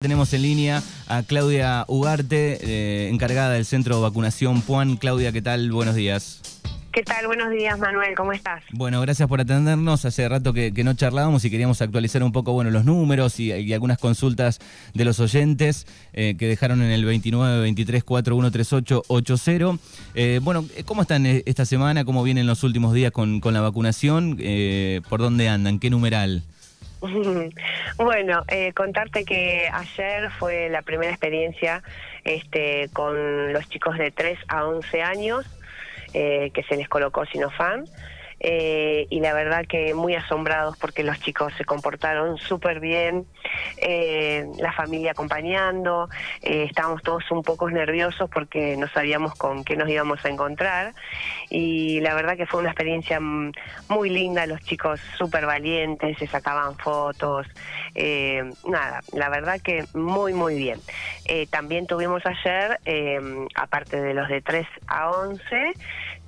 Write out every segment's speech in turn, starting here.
Tenemos en línea a Claudia Ugarte, eh, encargada del centro de vacunación Puan. Claudia, ¿qué tal? Buenos días. ¿Qué tal? Buenos días, Manuel. ¿Cómo estás? Bueno, gracias por atendernos. Hace rato que, no charlábamos y queríamos actualizar un poco bueno, los números y, algunas consultas de los oyentes eh, que dejaron en el 29 23 4138 80. bueno, ¿cómo están eh, esta semana? ¿Cómo vienen los últimos días con, con la vacunación? ¿Por dónde andan? ¿Qué numeral? Bueno, eh, contarte que ayer fue la primera experiencia este, con los chicos de 3 a 11 años eh, que se les colocó Sinofan. Eh, y la verdad que muy asombrados porque los chicos se comportaron súper bien, eh, la familia acompañando, eh, estábamos todos un poco nerviosos porque no sabíamos con qué nos íbamos a encontrar y la verdad que fue una experiencia muy linda, los chicos súper valientes, se sacaban fotos, nada, la verdad que muy muy bien. también tuvimos ayer, aparte de los de 3 a 11,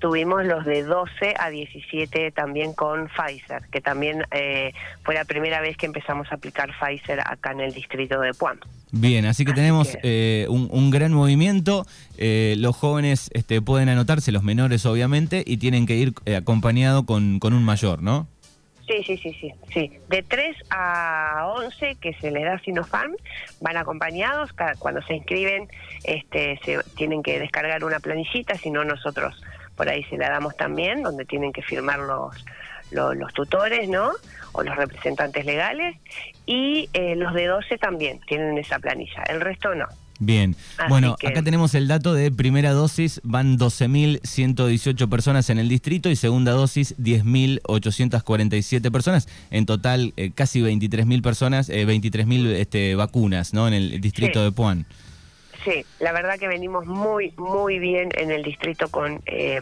tuvimos los de 12 a 17 también con Pfizer, que también eh, fue la primera vez que empezamos a aplicar Pfizer acá en el distrito de Puan. Bien, así que tenemos eh, un, gran movimiento. Eh, los jóvenes este, pueden anotarse, los menores obviamente, y tienen que ir acompañado con, con un mayor, ¿no? Sí, sí, sí, sí, sí. De 3 a 11 que se les da Sinopharm, van acompañados, cuando se inscriben este, se tienen que descargar una planillita, si no nosotros por ahí se la damos también, donde tienen que firmar los, los, tutores, ¿no? O los representantes legales. Y eh, los de 12 también tienen esa planilla, el resto no. Bien, bueno, acá tenemos el dato de primera dosis, van 12.118 personas en el distrito y segunda dosis 10.847 personas, en total eh, casi 23.000 personas, eh, 23.000 este, vacunas ¿no? en el distrito de Puan. Sí, la verdad que venimos muy, muy bien en el distrito con, eh,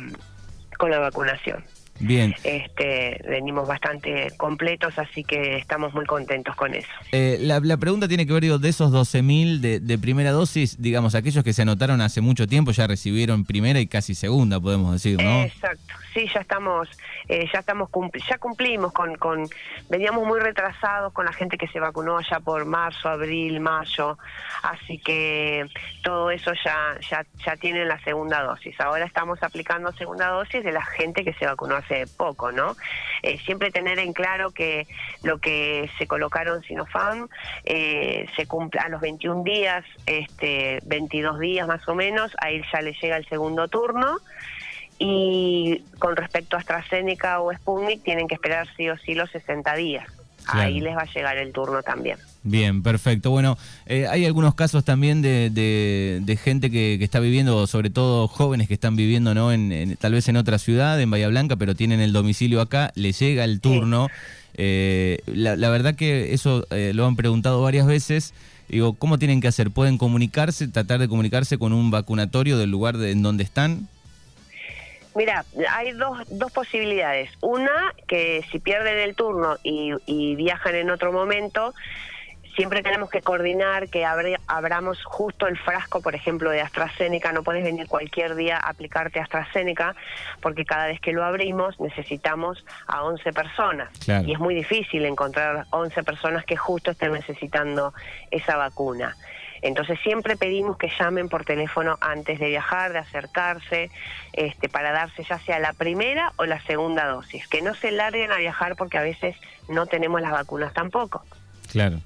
con la vacunación. Bien. Este, venimos bastante completos, así que estamos muy contentos con eso. Eh, la, pregunta tiene que ver, digo, de esos 12.000 de, de primera dosis, digamos, aquellos que se anotaron hace mucho tiempo ya recibieron primera y casi segunda, podemos decir, ¿no? Exacto, sí, ya estamos, eh, ya estamos ya cumplimos con, con, veníamos muy retrasados con la gente que se vacunó ya por marzo, abril, mayo, así que todo eso ya, ya, ya tiene la segunda dosis. Ahora estamos aplicando segunda dosis de la gente que se vacunó hace poco, ¿no? Eh, siempre tener en claro que lo que se colocaron Sinopharm eh, se cumple a los 21 días, este, 22 días más o menos, ahí ya le llega el segundo turno y con respecto a AstraZeneca o Sputnik tienen que esperar sí o sí los 60 días. Ahí les va a llegar el turno también. Bien, perfecto. Bueno, eh, hay algunos casos también de, de, gente que, está viviendo, sobre todo jóvenes que están viviendo, ¿no? En, tal vez en otra ciudad, en Bahía Blanca, pero tienen el domicilio acá, les llega el turno. Eh, la, verdad que eso eh, lo han preguntado varias veces. Digo, ¿cómo tienen que hacer? ¿Pueden comunicarse, tratar de comunicarse con un vacunatorio del lugar de, en donde están? Mira, hay dos, dos posibilidades. Una, que si pierden el turno y, y viajan en otro momento, siempre tenemos que coordinar que abramos justo el frasco, por ejemplo, de AstraZeneca. No puedes venir cualquier día a aplicarte AstraZeneca porque cada vez que lo abrimos necesitamos a 11 personas. Y es muy difícil encontrar 11 personas que justo estén necesitando esa vacuna. Entonces siempre pedimos que llamen por teléfono antes de viajar, de acercarse, este, para darse ya sea la primera o la segunda dosis. Que no se larguen a viajar porque a veces no tenemos las vacunas tampoco. Claro.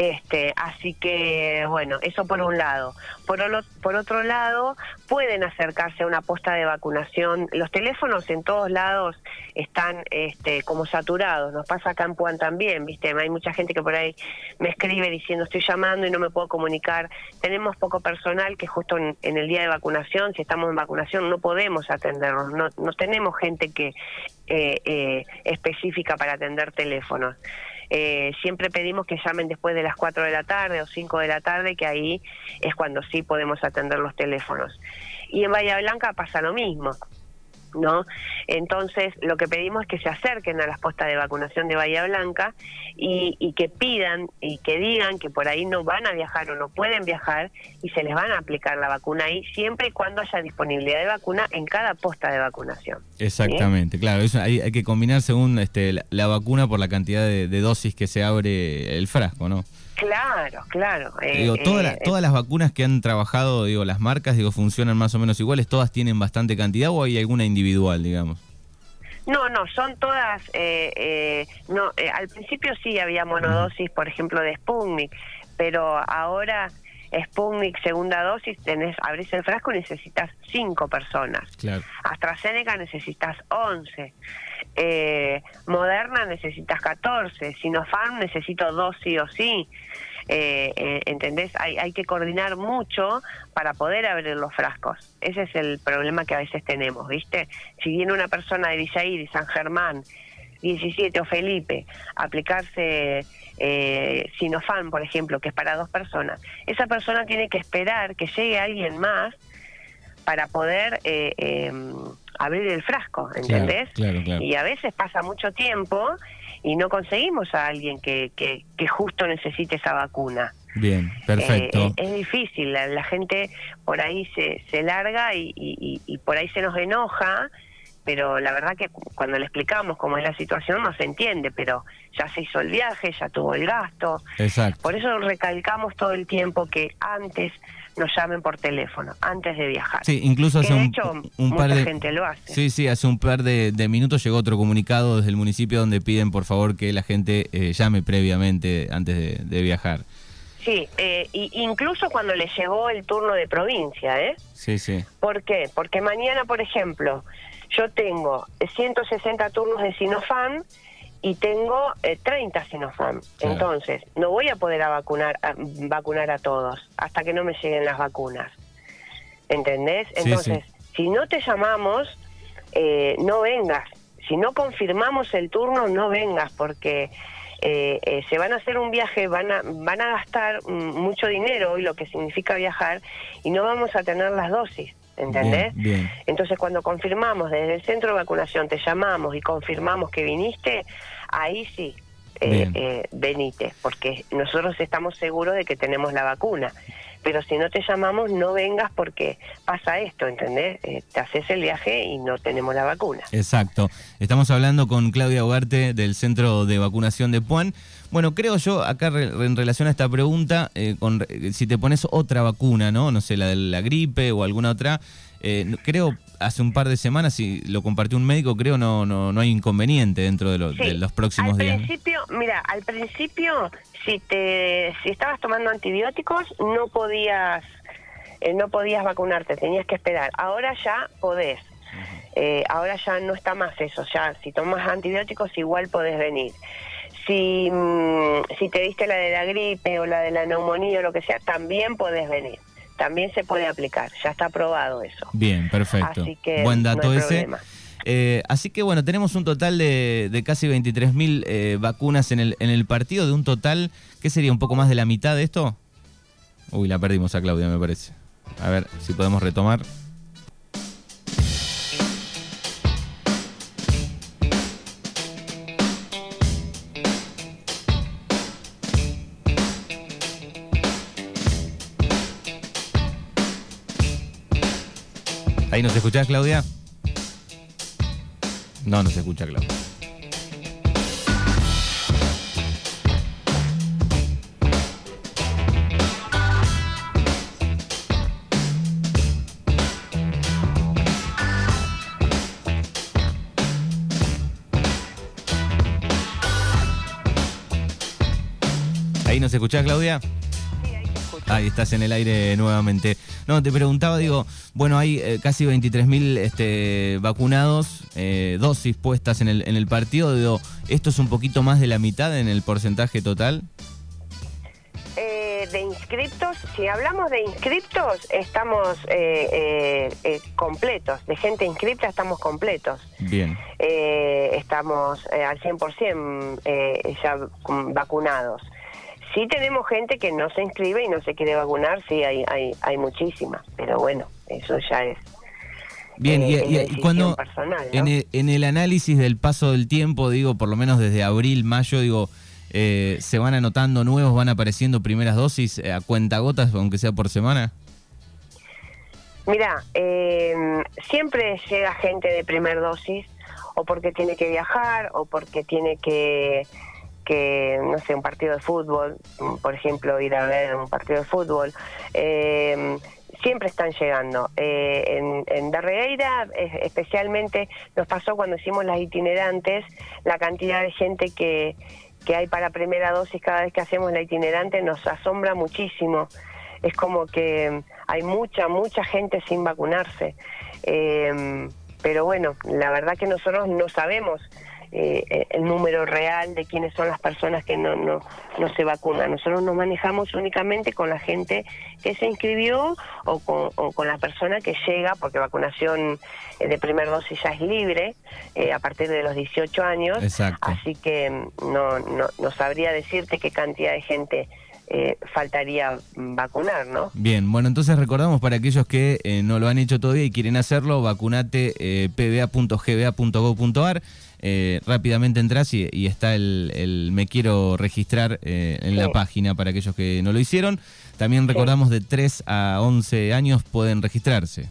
Este, así que, bueno, eso por un lado. Por, otro lado, pueden acercarse a una posta de vacunación. Los teléfonos en todos lados están este, como saturados. Nos pasa acá en Puan también, ¿viste? Hay mucha gente que por ahí me escribe diciendo estoy llamando y no me puedo comunicar. Tenemos poco personal que justo en, el día de vacunación, si estamos en vacunación, no podemos atendernos. No, no tenemos gente que eh, eh, específica para atender teléfonos. Eh, siempre pedimos que llamen después de las 4 de la tarde o 5 de la tarde, que ahí es cuando sí podemos atender los teléfonos. Y en Bahía Blanca pasa lo mismo. ¿No? Entonces, lo que pedimos es que se acerquen a las postas de vacunación de Bahía Blanca y, que pidan y que digan que por ahí no van a viajar o no pueden viajar y se les van a aplicar la vacuna ahí siempre y cuando haya disponibilidad de vacuna en cada posta de vacunación. Exactamente, claro, eso hay, hay, que combinar según este, la, vacuna por la cantidad de, dosis que se abre el frasco, ¿no? Claro, claro. Eh, digo, todas todas las vacunas que han trabajado, digo, las marcas, digo, funcionan más o menos iguales, todas tienen bastante cantidad o hay alguna individual, digamos. No, no, son todas. no, al principio sí había monodosis, por ejemplo, de Sputnik, pero ahora Sputnik segunda dosis, tenés, abrís el frasco y necesitas cinco personas. AstraZeneca necesitas 11. Eh, Moderna necesitas 14. Sinopharm necesito dos sí o sí. Eh, eh, ¿Entendés? Hay, hay que coordinar mucho para poder abrir los frascos. Ese es el problema que a veces tenemos, ¿viste? Si viene una persona de Villair y San Germán 17 o Felipe aplicarse eh, Sinofan, por ejemplo, que es para dos personas, esa persona tiene que esperar que llegue alguien más para poder eh, em, abrir el frasco, ¿entendés? Y a veces pasa mucho tiempo y no conseguimos a alguien que, que, justo necesite esa vacuna. Bien, perfecto. Eh, es difícil, la, gente por ahí se, se larga y, y por ahí se nos enoja pero la verdad que cuando le explicamos cómo es la situación no se entiende, pero ya se hizo el viaje, ya tuvo el gasto. Exacto. Por eso recalcamos todo el tiempo que antes nos llamen por teléfono, antes de viajar. Sí, incluso hace un, un par de gente lo hace. Sí, sí, hace un par de, minutos llegó otro comunicado desde el municipio donde piden por favor que la gente eh, llame previamente antes de, viajar. Sí, eh, incluso cuando le llegó el turno de provincia, ¿eh? Sí, sí. ¿Por qué? Porque mañana, por ejemplo, yo tengo 160 turnos de Sinofam y tengo 30 eh, Sinofam. Entonces, no voy a poder a vacunar, a vacunar a todos hasta que no me lleguen las vacunas. ¿Entendés? Entonces, si no te llamamos, eh, no vengas. Si no confirmamos el turno, no vengas porque eh, se van a hacer un viaje, van a, van a gastar mm, mucho dinero y lo que significa viajar y no vamos a tener las dosis. ¿Entendés? Entonces cuando confirmamos desde el centro de vacunación, te llamamos y confirmamos que viniste, ahí sí, eh, eh, venite, porque nosotros estamos seguros de que tenemos la vacuna. Pero si no te llamamos, no vengas porque pasa esto, ¿entendés? Eh, te haces el viaje y no tenemos la vacuna. Exacto. Estamos hablando con Claudia Ugarte del Centro de Vacunación de Puan. Bueno, creo yo, acá en relación a esta pregunta, eh, con, si te pones otra vacuna, ¿no? No sé, la de la gripe o alguna otra, eh, creo hace un par de semanas, si lo compartió un médico, creo no no, no hay inconveniente dentro de, los próximos días. Al principio, mira, al principio, si te si estabas tomando antibióticos, no podías eh, no podías vacunarte, tenías que esperar. Ahora ya podés. ahora ya no está más eso, ya si tomas antibióticos igual podés venir si, mm, si te diste la de la gripe o la de la neumonía o lo que sea, también puedes venir. También se puede aplicar, ya está aprobado eso. Bien, perfecto. Buen dato ese. Eh, así que bueno, tenemos un total de, de casi 23.000 eh, vacunas en el, en el partido, de un total, ¿qué sería? ¿Un poco más de la mitad de esto? Uy, la perdimos a Claudia, me parece. A ver si podemos retomar. ¿Ahí nos escuchás, Claudia? No, no se escucha, Claudia. ¿Ahí nos escuchás, Claudia? Ahí estás en el aire nuevamente. No, te preguntaba, digo, bueno, hay eh, casi 23.000 este, vacunados, eh, dosis puestas en el, en el partido. Digo, ¿esto es un poquito más de la mitad en el porcentaje total? Eh, de inscriptos, si hablamos de inscriptos, estamos completos. De gente inscripta estamos completos. Bien. estamos al 100% ya vacunados. Sí tenemos gente que no se inscribe y no se quiere vacunar, sí, hay, hay, hay muchísimas, pero bueno, eso ya es... Bien, y, eh, cuando en, el, en el análisis del paso del tiempo, digo, por lo menos desde abril, mayo, digo, eh, ¿se van anotando nuevos, van apareciendo primeras dosis eh, a cuentagotas, aunque sea por semana? Mira, siempre llega gente de primer dosis, o porque tiene que viajar, o porque tiene que que, no sé, un partido de fútbol, por ejemplo, ir a ver un partido de fútbol, eh, siempre están llegando. Eh, en, en especialmente, nos pasó cuando hicimos las itinerantes, la cantidad de gente que, que hay para primera dosis cada vez que hacemos la itinerante nos asombra muchísimo. Es como que hay mucha, mucha gente sin vacunarse. Eh, pero bueno, la verdad que nosotros no sabemos eh, el número real de quiénes son las personas que no, no, no se vacunan. Nosotros nos manejamos únicamente con la gente que se inscribió o con, con la persona que llega, porque vacunación eh, de primera dosis ya es libre eh, a partir de los 18 años. Así que mm, no, no, no sabría decirte qué cantidad de gente eh, faltaría vacunar, ¿no? Bien, bueno, entonces recordamos para aquellos que eh, no lo han hecho todavía y quieren hacerlo, vacunate eh, pba.gba.gov.ar. Eh, rápidamente entras y, está el, me quiero registrar en la página para aquellos que no lo hicieron. También recordamos de 3 a 11 años pueden registrarse.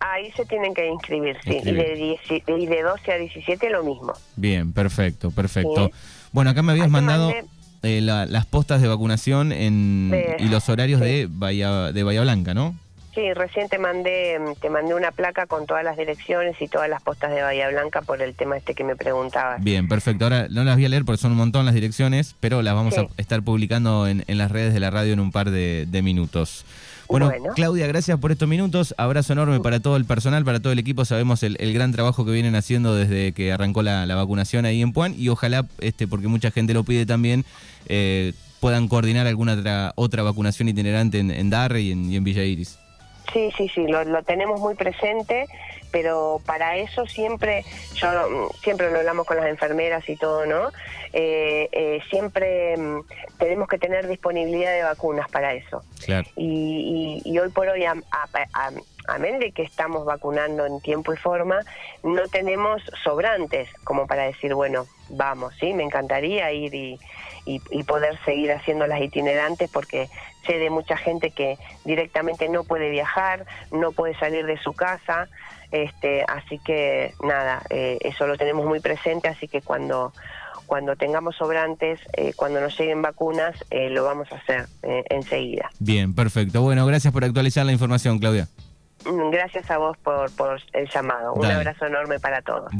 Ahí se tienen que inscribir, sí. Y de, y de 12 a 17 lo mismo. Bien, perfecto, perfecto. Bueno, acá me habías mandado... Eh, las postas de vacunación en, y los horarios de, Bahía, de Bahía Blanca, ¿no? Sí, recién te mandé, te mandé una placa con todas las direcciones y todas las postas de Bahía Blanca por el tema este que me preguntabas. Bien, perfecto. Ahora no las voy a leer porque son un montón las direcciones, pero las vamos a estar publicando en, en, las redes de la radio en un par de, de minutos. Bueno, Claudia, gracias por estos minutos. Abrazo enorme para todo el personal, para todo el equipo. Sabemos el, gran trabajo que vienen haciendo desde que arrancó la, vacunación ahí en Puan y ojalá, este, porque mucha gente lo pide también, eh, puedan coordinar alguna otra, otra vacunación itinerante en, en Darre y en, y en Villa Iris. Sí, sí, sí, lo, lo, tenemos muy presente, pero para eso siempre, yo siempre lo hablamos con las enfermeras y todo, ¿no? Eh, eh, siempre mm, tenemos que tener disponibilidad de vacunas para eso. Claro. Y, y, hoy por hoy, a, a, amén de que estamos vacunando en tiempo y forma, no tenemos sobrantes como para decir, bueno, vamos, sí, me encantaría ir y, y, poder seguir haciendo las itinerantes porque sé de mucha gente que directamente no puede viajar, no puede salir de su casa, este, así que nada, eh, eso lo tenemos muy presente, así que cuando cuando tengamos sobrantes, eh, cuando nos lleguen vacunas, eh, lo vamos a hacer enseguida. Bien, perfecto. Bueno, gracias por actualizar la información, Claudia. Gracias a vos por, por el llamado. Un abrazo enorme para todos.